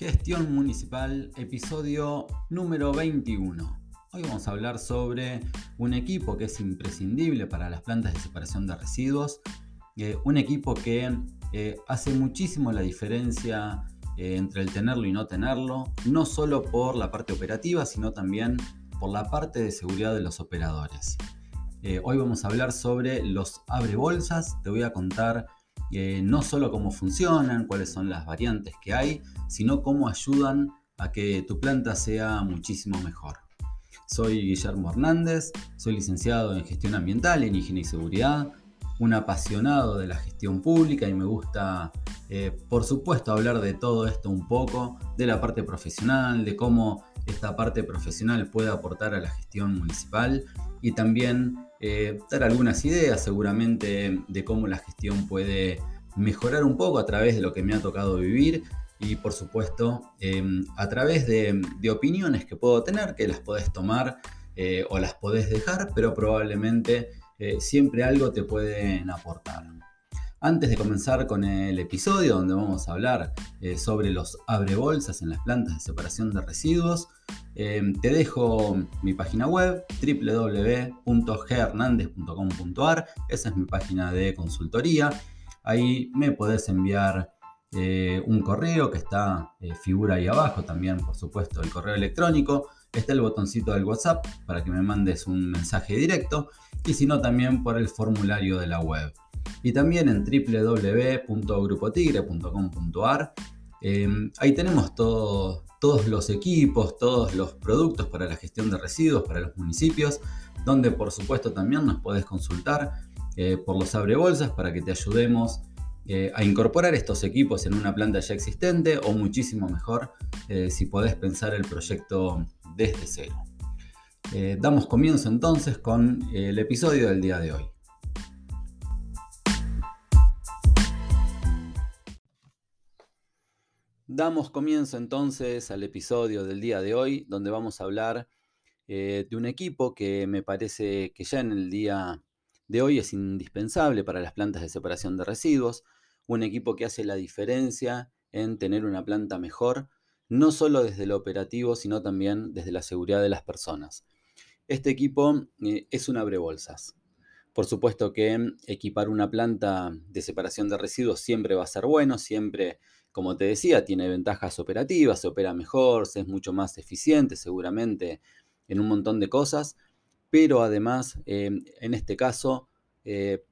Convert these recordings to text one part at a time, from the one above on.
Gestión Municipal, episodio número 21. Hoy vamos a hablar sobre un equipo que es imprescindible para las plantas de separación de residuos, eh, un equipo que eh, hace muchísimo la diferencia eh, entre el tenerlo y no tenerlo, no solo por la parte operativa, sino también por la parte de seguridad de los operadores. hoy vamos a hablar sobre los abre bolsas, te voy a contar no solo cómo funcionan, cuáles son las variantes que hay, sino cómo ayudan a que tu planta sea muchísimo mejor. Soy Guillermo Hernández, soy licenciado en gestión ambiental, en higiene y seguridad, un apasionado de la gestión pública y me gusta, eh, por supuesto, hablar de todo esto un poco, de la parte profesional, de cómo esta parte profesional puede aportar a la gestión municipal y también eh, dar algunas ideas seguramente de cómo la gestión puede mejorar un poco a través de lo que me ha tocado vivir y por supuesto em, a través de, opiniones que puedo tener que las podés tomar eh, o las podés dejar, pero probablemente eh, siempre algo te pueden aportar. Antes de comenzar con el episodio donde vamos a hablar eh, sobre los abrebolsas en las plantas de separación de residuos, em, te dejo mi página web www.ghernandez.com.ar, esa es mi página de consultoría. Ahí me podés enviar eh, un correo que está, eh, figura ahí abajo, también por supuesto el correo electrónico, está el botoncito del WhatsApp para que me mandes un mensaje directo y si no también por el formulario de la web y también en www.grupotigre.com.ar. Em, ahí tenemos todos los equipos, todos los productos para la gestión de residuos para los municipios, donde por supuesto también nos podés consultar eh, por los abrebolsas para que te ayudemos eh, a incorporar estos equipos en una planta ya existente o muchísimo mejor eh, si podés pensar el proyecto desde cero. damos comienzo entonces con el episodio del día de hoy. Damos comienzo entonces al episodio del día de hoy, donde vamos a hablar eh, de un equipo que me parece que ya en el día de hoy es indispensable para las plantas de separación de residuos, un equipo que hace la diferencia en tener una planta mejor, no solo desde lo operativo, sino también desde la seguridad de las personas. Este equipo eh, es un abrebolsas. Por supuesto que equipar una planta de separación de residuos siempre va a ser bueno, siempre como te decía, tiene ventajas operativas, se opera mejor, se es mucho más eficiente seguramente en un montón de cosas, pero además em, en este caso eh,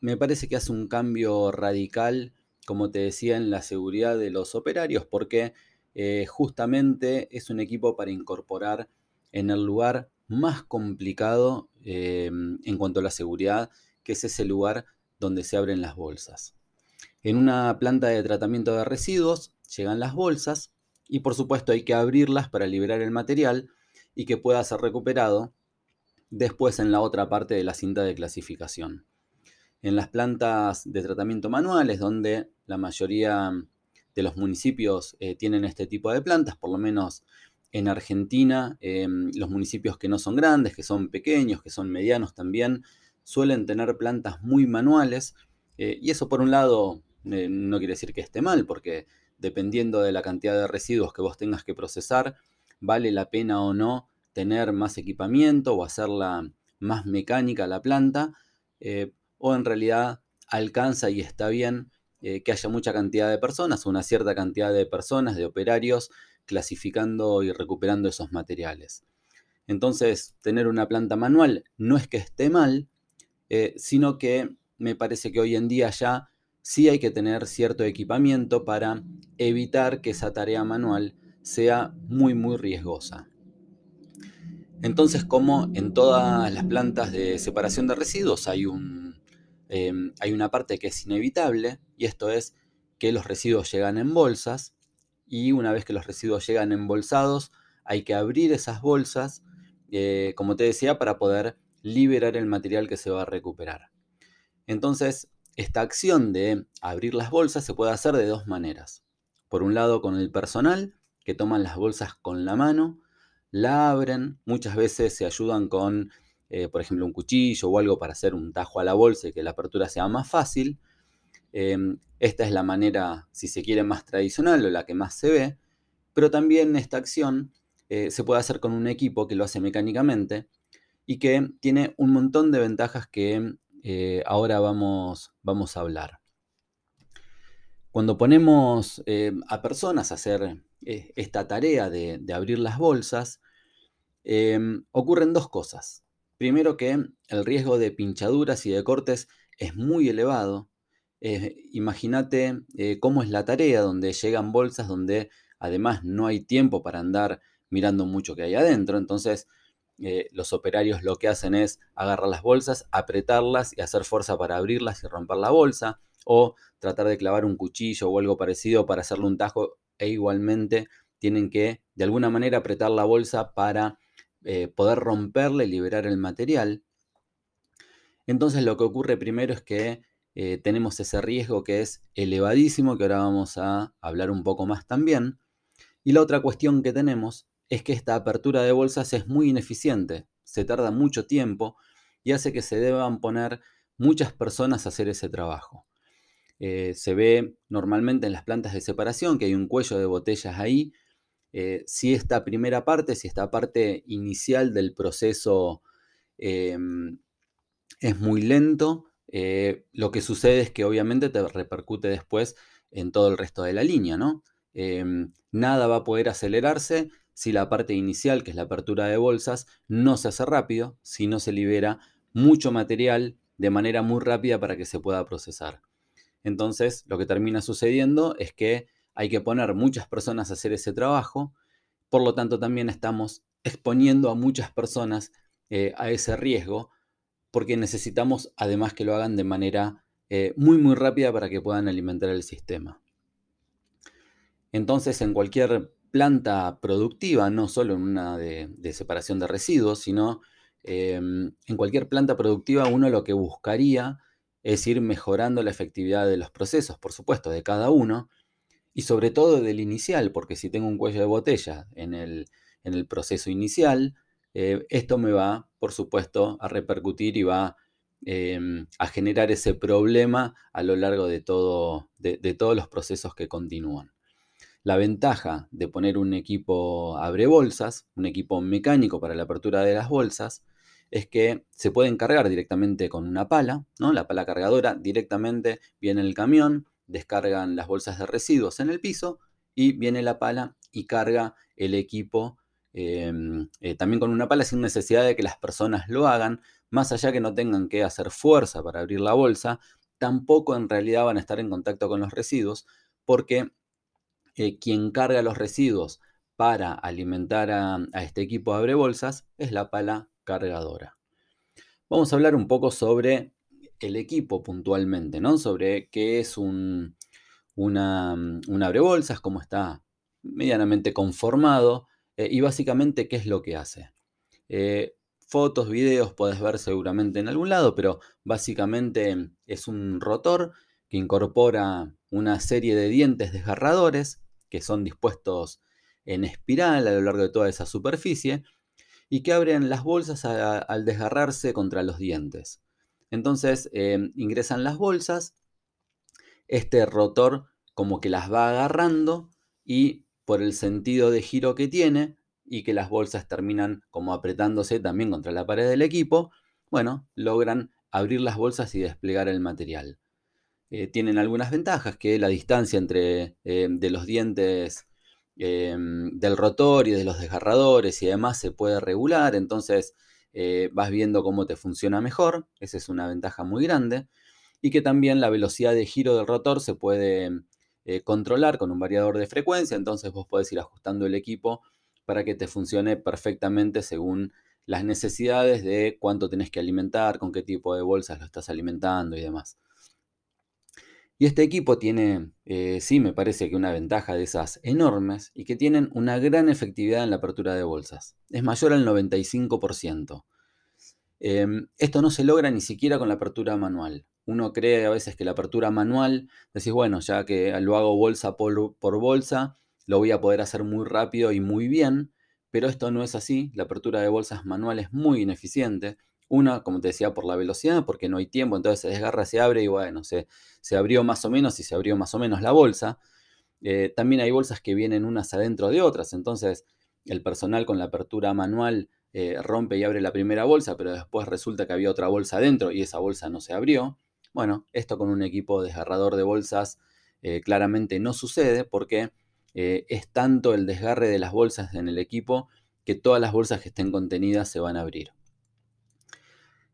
me parece que hace un cambio radical, como te decía, en la seguridad de los operarios, porque eh, justamente es un equipo para incorporar en el lugar más complicado en cuanto a la seguridad, que es ese lugar donde se abren las bolsas. En una planta de tratamiento de residuos llegan las bolsas y por supuesto hay que abrirlas para liberar el material y que pueda ser recuperado después en la otra parte de la cinta de clasificación. En las plantas de tratamiento manuales, donde la mayoría de los municipios eh, tienen este tipo de plantas, por lo menos en Argentina, em, los municipios que no son grandes, que son pequeños, que son medianos también, suelen tener plantas muy manuales. Eh, y eso por un lado eh, no quiere decir que esté mal, porque dependiendo de la cantidad de residuos que vos tengas que procesar, vale la pena o no tener más equipamiento o hacerla más mecánica la planta, eh, o en realidad alcanza y está bien eh, que haya mucha cantidad de personas, una cierta cantidad de personas, de operarios, clasificando y recuperando esos materiales. Entonces, tener una planta manual no es que esté mal, sino que me parece que hoy en día ya sí hay que tener cierto equipamiento para evitar que esa tarea manual sea muy muy riesgosa. Entonces, como en todas las plantas de separación de residuos hay, un, em, hay una parte que es inevitable, y esto es que los residuos llegan en bolsas, y una vez que los residuos llegan embolsados, hay que abrir esas bolsas, eh, como te decía, para poder liberar el material que se va a recuperar. Entonces, esta acción de abrir las bolsas se puede hacer de dos maneras. Por un lado con el personal, que toman las bolsas con la mano, la abren, muchas veces se ayudan con, eh, por ejemplo, un cuchillo o algo para hacer un tajo a la bolsa y que la apertura sea más fácil. Em, esta es la manera, si se quiere, más tradicional o la que más se ve. pero también esta acción eh, se puede hacer con un equipo que lo hace mecánicamente y que tiene un montón de ventajas que eh, ahora vamos, vamos a hablar. Cuando ponemos eh, a personas a hacer esta tarea de, abrir las bolsas, ocurren dos cosas. Primero que el riesgo de pinchaduras y de cortes es muy elevado. Imagínate cómo es la tarea donde llegan bolsas donde además no hay tiempo para andar mirando mucho que hay adentro. Entonces, eh, los operarios lo que hacen es agarrar las bolsas, apretarlas y hacer fuerza para abrirlas y romper la bolsa, o tratar de clavar un cuchillo o algo parecido para hacerle un tajo, e igualmente tienen que de alguna manera apretar la bolsa para eh, poder romperla y liberar el material. Entonces lo que ocurre primero es que eh, tenemos ese riesgo que es elevadísimo, que ahora vamos a hablar un poco más también. Y la otra cuestión que tenemos es que esta apertura de bolsas es muy ineficiente, se tarda mucho tiempo y hace que se deban poner muchas personas a hacer ese trabajo. Eh, se ve normalmente en las plantas de separación que hay un cuello de botellas ahí. Eh, si esta primera parte, si esta parte inicial del proceso em, es muy lento, eh, lo que sucede es que obviamente te repercute después en todo el resto de la línea, ¿no? Em, nada va a poder acelerarse si la parte inicial, que es la apertura de bolsas, no se hace rápido, si no se libera mucho material de manera muy rápida para que se pueda procesar. Entonces, lo que termina sucediendo es que hay que poner muchas personas a hacer ese trabajo, por lo tanto también estamos exponiendo a muchas personas eh, a ese riesgo, porque necesitamos además que lo hagan de manera eh, muy muy rápida para que puedan alimentar el sistema. Entonces, en cualquier planta productiva, no solo en una de, separación de residuos, sino em, en cualquier planta productiva uno lo que buscaría es ir mejorando la efectividad de los procesos, por supuesto, de cada uno, y sobre todo del inicial, porque si tengo un cuello de botella en el, proceso inicial, eh, esto me va, por supuesto, a repercutir y va em, a generar ese problema a lo largo de, todo, de todos los procesos que continúan. La ventaja de poner un equipo abre bolsas, un equipo mecánico para la apertura de las bolsas, es que se pueden cargar directamente con una pala, ¿no? La pala cargadora directamente viene el camión, descargan las bolsas de residuos en el piso y viene la pala y carga el equipo em, eh, también con una pala sin necesidad de que las personas lo hagan, más allá que no tengan que hacer fuerza para abrir la bolsa, tampoco en realidad van a estar en contacto con los residuos porque eh, quien carga los residuos para alimentar a, este equipo abre bolsas es la pala cargadora. Vamos a hablar un poco sobre el equipo puntualmente, ¿no? Sobre qué es un, una, abre bolsas, cómo está medianamente conformado eh, y básicamente qué es lo que hace. Eh, fotos, videos puedes ver seguramente en algún lado, pero básicamente es un rotor que incorpora una serie de dientes desgarradores que son dispuestos en espiral a lo largo de toda esa superficie y que abren las bolsas al desgarrarse contra los dientes. Entonces em, ingresan las bolsas, este rotor como que las va agarrando y por el sentido de giro que tiene y que las bolsas terminan como apretándose también contra la pared del equipo, bueno, logran abrir las bolsas y desplegar el material. Eh, tienen algunas ventajas, que la distancia entre eh, de los dientes eh, del rotor y de los desgarradores y demás se puede regular, entonces vas viendo cómo te funciona mejor, esa es una ventaja muy grande, y que también la velocidad de giro del rotor se puede controlar con un variador de frecuencia, entonces vos podés ir ajustando el equipo para que te funcione perfectamente según las necesidades de cuánto tenés que alimentar, con qué tipo de bolsas lo estás alimentando y demás. Y este equipo tiene, eh, sí, me parece que una ventaja de esas enormes y que tienen una gran efectividad en la apertura de bolsas. Es mayor al 95%. Em, esto no se logra ni siquiera con la apertura manual. Uno cree a veces que la apertura manual, decís, bueno, ya que lo hago bolsa por, por bolsa, lo voy a poder hacer muy rápido y muy bien, pero esto no es así. La apertura de bolsas manual es muy ineficiente una, como te decía, por la velocidad, porque no hay tiempo, entonces se desgarra, se abre y bueno, se, se abrió más o menos y se abrió más o menos la bolsa. Eh, también hay bolsas que vienen unas adentro de otras, entonces el personal con la apertura manual eh, rompe y abre la primera bolsa, pero después resulta que había otra bolsa adentro y esa bolsa no se abrió. Bueno, esto con un equipo desgarrador de bolsas eh, claramente no sucede porque es tanto el desgarre de las bolsas en el equipo que todas las bolsas que estén contenidas se van a abrir.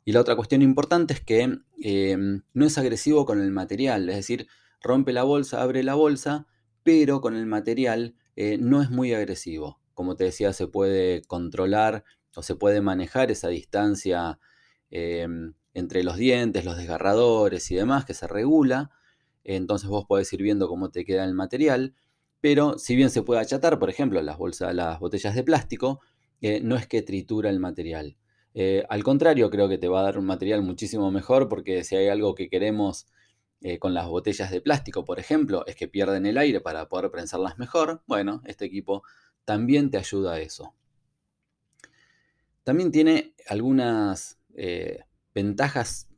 Y la otra cuestión importante es que no es agresivo con el material, es decir, rompe la bolsa, abre la bolsa, pero con el material eh, no es muy agresivo. Como te decía, se puede controlar o se puede manejar esa distancia em, entre los dientes, los desgarradores y demás, que se regula. Entonces vos podés ir viendo cómo te queda el material. Pero si bien se puede achatar, por ejemplo, las, bolsas, las botellas de plástico, eh, no es que tritura el material. Eh, al contrario, creo que te va a dar un material muchísimo mejor porque si hay algo que queremos eh, con las botellas de plástico, por ejemplo, es que pierden el aire para poder prensarlas mejor. Bueno, este equipo también te ayuda a eso. También tiene algunas eh, ventajas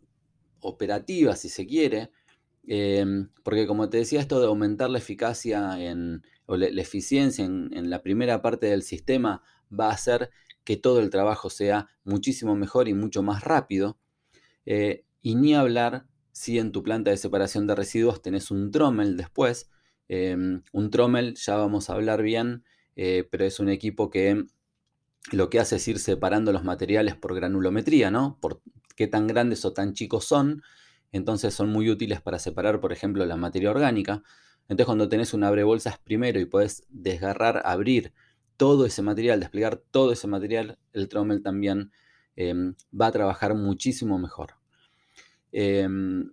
operativas, si se quiere, em, porque como te decía, esto de aumentar la eficacia en, o la, eficiencia en, la primera parte del sistema va a hacer que todo el trabajo sea muchísimo mejor y mucho más rápido. Eh, y ni hablar si en tu planta de separación de residuos tenés un trommel después. Em, un trommel, ya vamos a hablar bien, eh, pero es un equipo que lo que hace es ir separando los materiales por granulometría, ¿no? Por qué tan grandes o tan chicos son. Entonces son muy útiles para separar, por ejemplo, la materia orgánica. Entonces cuando tenés un abre bolsas primero y podés desgarrar, abrir todo ese material, desplegar todo ese material, el trommel también em, va a trabajar muchísimo mejor. Em,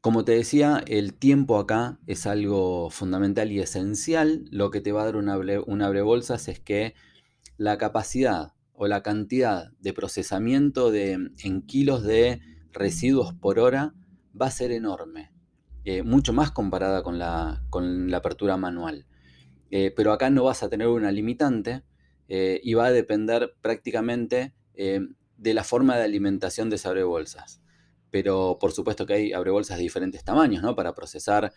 como te decía, el tiempo acá es algo fundamental y esencial. Lo que te va a dar un abre, bolsas es que la capacidad o la cantidad de procesamiento de, en kilos de residuos por hora va a ser enorme, eh, mucho más comparada con la, con la apertura manual. Eh, pero acá no vas a tener una limitante eh, y va a depender prácticamente de la forma de alimentación de ese abrebolsas. Pero por supuesto que hay abrebolsas de diferentes tamaños, ¿no? Para procesar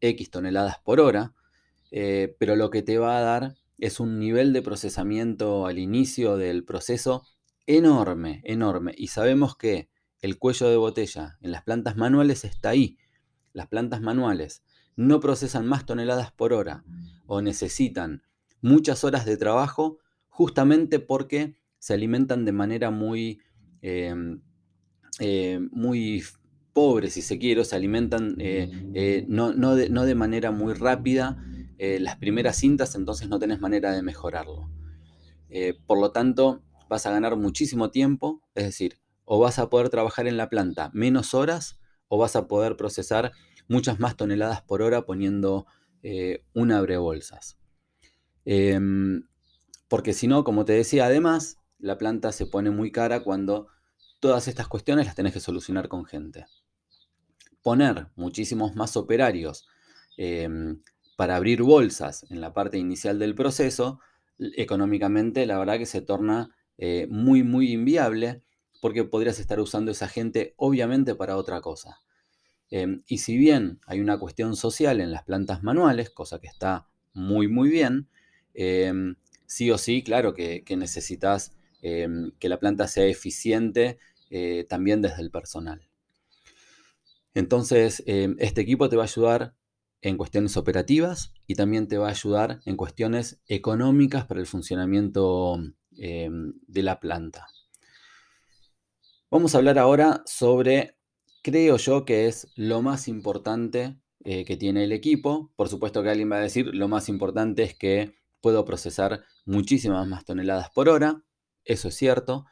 X toneladas por hora. Eh, pero lo que te va a dar es un nivel de procesamiento al inicio del proceso enorme, enorme. Y sabemos que el cuello de botella en las plantas manuales está ahí. Las plantas manuales no procesan más toneladas por hora o necesitan muchas horas de trabajo justamente porque se alimentan de manera muy, em, eh, muy pobre, si se quiere, se alimentan eh, eh, no, de, manera muy rápida las primeras cintas, entonces no tenés manera de mejorarlo. por lo tanto, vas a ganar muchísimo tiempo, es decir, o vas a poder trabajar en la planta menos horas o vas a poder procesar muchas más toneladas por hora poniendo un abrebolsas. Em, porque si no, como te decía, además, la planta se pone muy cara cuando todas estas cuestiones las tenés que solucionar con gente. Poner muchísimos más operarios em, para abrir bolsas en la parte inicial del proceso, económicamente la verdad que se torna eh, muy, muy inviable porque podrías estar usando esa gente obviamente para otra cosa. Em, y si bien hay una cuestión social en las plantas manuales, cosa que está muy, muy bien, sí o sí, claro que, necesitas em, que la planta sea eficiente eh, también desde el personal. Entonces, em, este equipo te va a ayudar en cuestiones operativas y también te va a ayudar en cuestiones económicas para el funcionamiento em, de la planta. Vamos a hablar ahora sobre, creo yo que es lo más importante eh, que tiene el equipo. Por supuesto que alguien va a decir, lo más importante es que puedo procesar muchísimas más toneladas por hora, eso es cierto,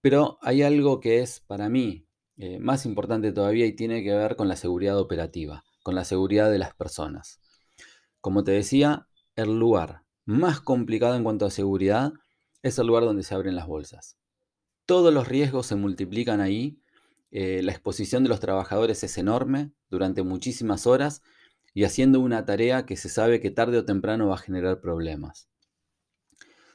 pero hay algo que es para mí eh, más importante todavía y tiene que ver con la seguridad operativa, con la seguridad de las personas. Como te decía, el lugar más complicado en cuanto a seguridad es el lugar donde se abren las bolsas. Todos los riesgos se multiplican ahí, eh, la exposición de los trabajadores es enorme durante muchísimas horas y haciendo una tarea que se sabe que tarde o temprano va a generar problemas.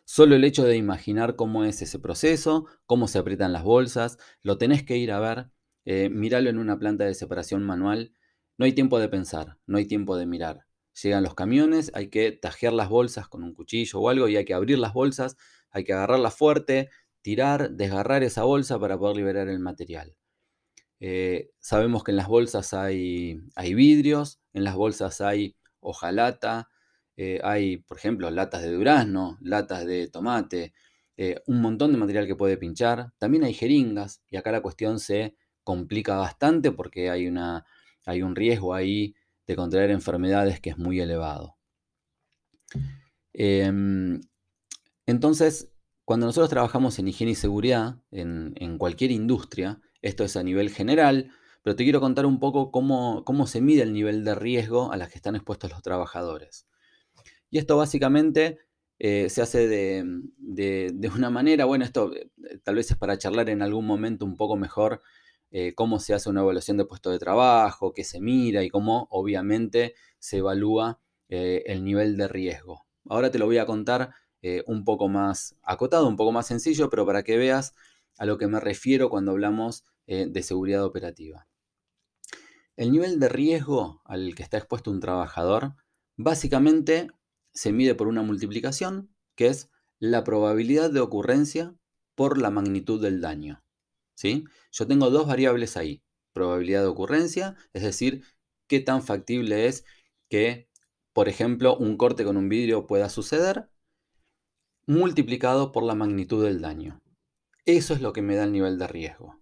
Solo el hecho de imaginar cómo es ese proceso, cómo se aprietan las bolsas, lo tenés que ir a ver, eh, míralo en una planta de separación manual. No hay tiempo de pensar, no hay tiempo de mirar. llegan los camiones, hay que tajear las bolsas con un cuchillo o algo y hay que abrir las bolsas, hay que agarrarlas fuerte, tirar, desgarrar esa bolsa para poder liberar el material. Eh, sabemos que en las bolsas hay, vidrios, en las bolsas hay hojalata, eh, hay, por ejemplo, latas de durazno, latas de tomate, eh, un montón de material que puede pinchar. También hay jeringas y acá la cuestión se complica bastante porque hay, una, hay un riesgo ahí de contraer enfermedades que es muy elevado. Em, entonces, cuando nosotros trabajamos en higiene y seguridad, en, cualquier industria, esto es a nivel general, pero te quiero contar un poco cómo, cómo se mide el nivel de riesgo a las que están expuestos los trabajadores. Y esto básicamente eh, se hace de, una manera, bueno, esto eh, tal vez es para charlar en algún momento un poco mejor eh, cómo se hace una evaluación de puesto de trabajo, qué se mira y cómo obviamente se evalúa el nivel de riesgo. Ahora te lo voy a contar un poco más acotado, un poco más sencillo, pero para que veas a lo que me refiero cuando hablamos de seguridad operativa. El nivel de riesgo al que está expuesto un trabajador básicamente se mide por una multiplicación, que es la probabilidad de ocurrencia por la magnitud del daño. ¿sí? Yo tengo dos variables ahí. Probabilidad de ocurrencia, es decir, qué tan factible es que, por ejemplo, un corte con un vidrio pueda suceder, multiplicado por la magnitud del daño. Eso es lo que me da el nivel de riesgo.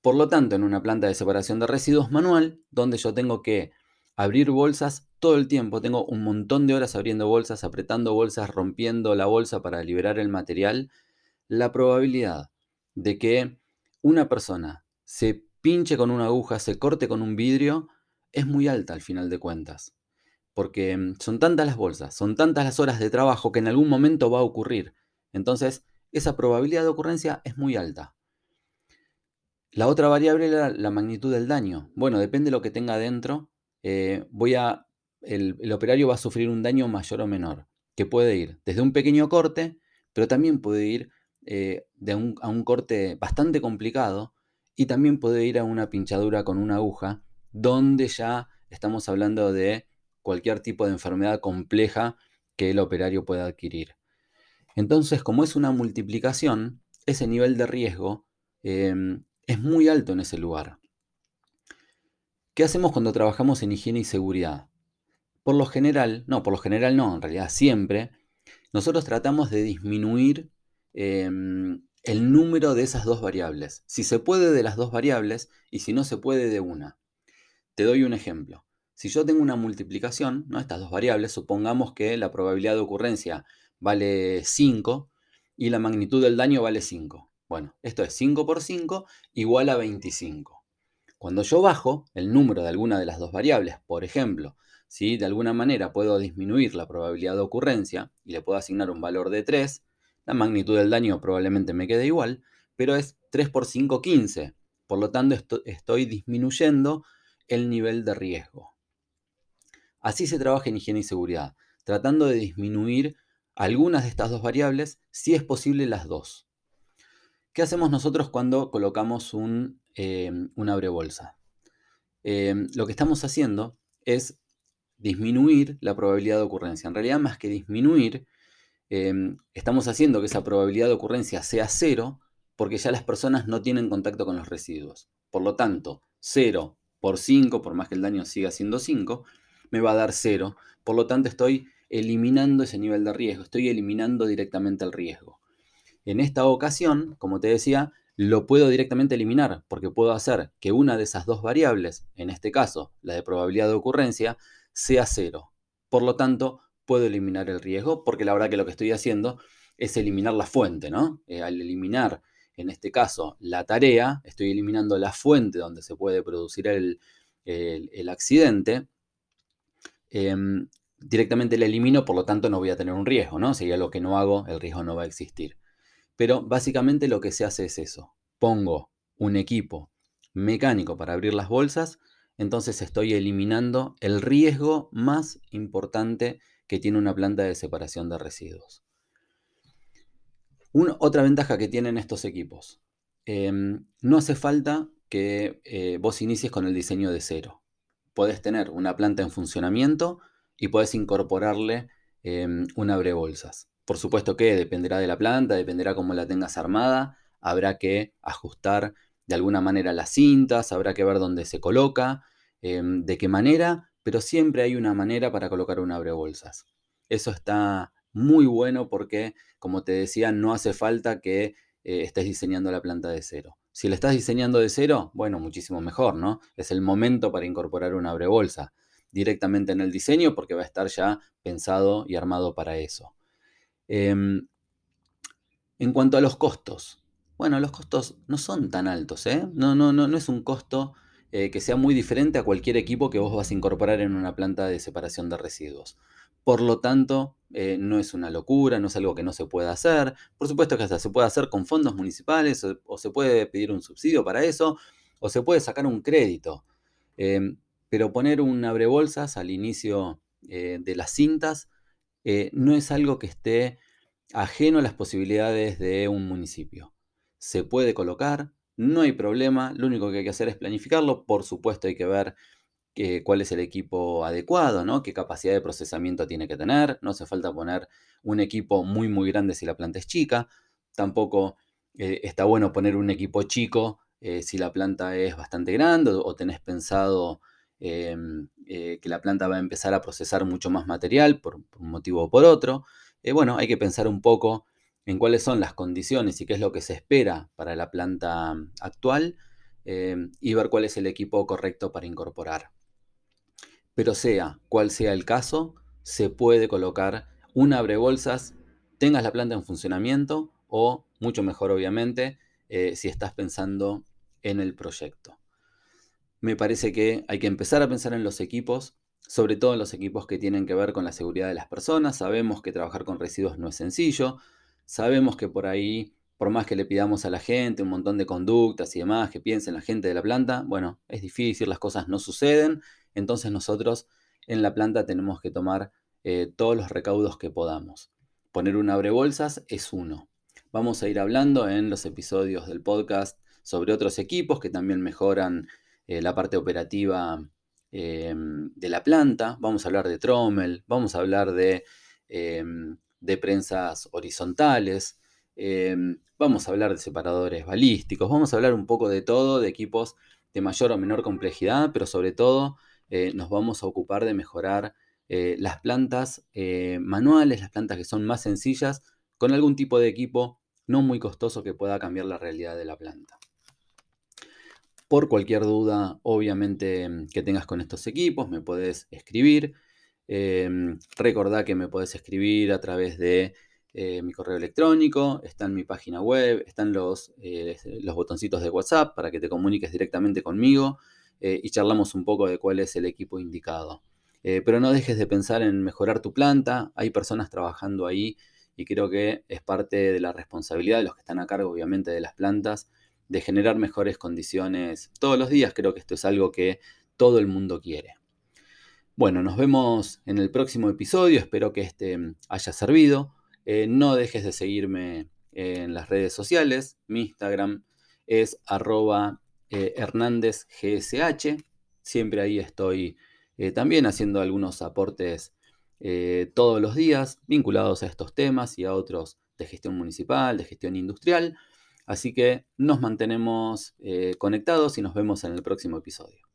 Por lo tanto, en una planta de separación de residuos manual, donde yo tengo que abrir bolsas todo el tiempo. Tengo un montón de horas abriendo bolsas, apretando bolsas, rompiendo la bolsa para liberar el material. La probabilidad de que una persona se pinche con una aguja, se corte con un vidrio, es muy alta al final de cuentas. Porque mm, son tantas las bolsas, son tantas las horas de trabajo que en algún momento va a ocurrir. Entonces, esa probabilidad de ocurrencia es muy alta. La otra variable es la magnitud del daño. Bueno, depende de lo que tenga dentro, eh, voy a, el, operario va a sufrir un daño mayor o menor, que puede ir desde un pequeño corte, pero también puede ir eh, de a un corte bastante complicado y también puede ir a una pinchadura con una aguja, donde ya estamos hablando de cualquier tipo de enfermedad compleja que el operario pueda adquirir. Entonces, como es una multiplicación, ese nivel de riesgo em, es muy alto en ese lugar. ¿Qué hacemos cuando trabajamos en higiene y seguridad? Por lo general, no, por lo general no, en realidad siempre, nosotros tratamos de disminuir em, el número de esas dos variables. Si se puede de las dos variables y si no se puede de una. Te doy un ejemplo. Si yo tengo una multiplicación, ¿no? estas dos variables, supongamos que la probabilidad de ocurrencia vale 5 y la magnitud del daño vale 5. Bueno, esto es 5 por 5 igual a 25. Cuando yo bajo el número de alguna de las dos variables, por ejemplo, si de alguna manera puedo disminuir la probabilidad de ocurrencia y le puedo asignar un valor de 3, la magnitud del daño probablemente me quede igual, pero es 3 por 5, 15. Por lo tanto, estoy disminuyendo el nivel de riesgo. Así se trabaja en higiene y seguridad, tratando de disminuir algunas de estas dos variables, si es posible las dos. ¿Qué hacemos nosotros cuando colocamos un Em, una abrebolsa. Em, lo que estamos haciendo es disminuir la probabilidad de ocurrencia. En realidad, más que disminuir, em, estamos haciendo que esa probabilidad de ocurrencia sea cero porque ya las personas no tienen contacto con los residuos. Por lo tanto, 0 por 5, por más que el daño siga siendo 5, me va a dar 0. Por lo tanto, estoy eliminando ese nivel de riesgo, estoy eliminando directamente el riesgo. En esta ocasión, como te decía, lo puedo directamente eliminar porque puedo hacer que una de esas dos variables, en este caso la de probabilidad de ocurrencia, sea cero. Por lo tanto, puedo eliminar el riesgo porque la verdad que lo que estoy haciendo es eliminar la fuente, ¿no? Eh, al eliminar, en este caso, la tarea, estoy eliminando la fuente donde se puede producir el, accidente. Em, directamente la elimino, por lo tanto no voy a tener un riesgo, ¿no? Sería lo que no hago, el riesgo no va a existir. Pero básicamente lo que se hace es eso. Pongo un equipo mecánico para abrir las bolsas, entonces estoy eliminando el riesgo más importante que tiene una planta de separación de residuos. otra ventaja que tienen estos equipos. Em, no hace falta que eh, vos inicies con el diseño de cero. Podés tener una planta en funcionamiento y podés incorporarle em, un abrebolsas. Por supuesto que dependerá de la planta, dependerá cómo la tengas armada, habrá que ajustar de alguna manera las cintas, habrá que ver dónde se coloca, em, de qué manera, pero siempre hay una manera para colocar un abrebolsas. Eso está muy bueno porque, como te decía, no hace falta que eh, estés diseñando la planta de cero. Si la estás diseñando de cero, bueno, muchísimo mejor, ¿no? Es el momento para incorporar un abrebolsa directamente en el diseño porque va a estar ya pensado y armado para eso. Em, en cuanto a los costos, bueno, los costos no son tan altos, ¿eh? No, no, no, no es un costo eh, que sea muy diferente a cualquier equipo que vos vas a incorporar en una planta de separación de residuos. Por lo tanto, eh, no es una locura, no es algo que no se pueda hacer. Por supuesto que hasta se puede hacer con fondos municipales o, se puede pedir un subsidio para eso o se puede sacar un crédito. Em, pero poner un abrebolsas al inicio eh, de las cintas no es algo que esté ajeno a las posibilidades de un municipio. Se puede colocar, no hay problema, lo único que hay que hacer es planificarlo. Por supuesto hay que ver cuál es el equipo adecuado, ¿no? qué capacidad de procesamiento tiene que tener. No hace falta poner un equipo muy, muy grande si la planta es chica. Tampoco eh, está bueno poner un equipo chico eh, si la planta es bastante grande o, tenés pensado em, eh, que la planta va a empezar a procesar mucho más material por, un motivo o por otro. bueno, hay que pensar un poco en cuáles son las condiciones y qué es lo que se espera para la planta actual eh, y ver cuál es el equipo correcto para incorporar. Pero sea cual sea el caso, se puede colocar un abrebolsas, tengas la planta en funcionamiento o, mucho mejor obviamente, eh, si estás pensando en el proyecto. Me parece que hay que empezar a pensar en los equipos, sobre todo en los equipos que tienen que ver con la seguridad de las personas. Sabemos que trabajar con residuos no es sencillo, Sabemos que por ahí, por más que le pidamos a la gente un montón de conductas y demás, que piensen la gente de la planta, bueno, es difícil, las cosas no suceden, entonces nosotros en la planta tenemos que tomar eh, todos los recaudos que podamos. Poner un abrebolsas es uno. Vamos a ir hablando en los episodios del podcast sobre otros equipos que también mejoran eh, la parte operativa em, de la planta. Vamos a hablar de trommel, vamos a hablar de em, de prensas horizontales, em, vamos a hablar de separadores balísticos, vamos a hablar un poco de todo, de equipos de mayor o menor complejidad, pero sobre todo eh, nos vamos a ocupar de mejorar eh, las plantas manuales, las plantas que son más sencillas, con algún tipo de equipo no muy costoso que pueda cambiar la realidad de la planta. Por cualquier duda, obviamente, que tengas con estos equipos, me puedes escribir. Em, recordá que me podés escribir a través de eh, mi correo electrónico, está en mi página web, están los, eh, los botoncitos de WhatsApp para que te comuniques directamente conmigo eh, y charlamos un poco de cuál es el equipo indicado. pero no dejes de pensar en mejorar tu planta, hay personas trabajando ahí y creo que es parte de la responsabilidad de los que están a cargo obviamente de las plantas de generar mejores condiciones todos los días. Creo que esto es algo que todo el mundo quiere. Bueno, nos vemos en el próximo episodio, espero que este mm, haya servido. Eh, no dejes de seguirme en las redes sociales, mi Instagram es arroba eh, siempre ahí estoy eh, también haciendo algunos aportes todos los días vinculados a estos temas y a otros de gestión municipal, de gestión industrial. Así que nos mantenemos conectados y nos vemos en el próximo episodio.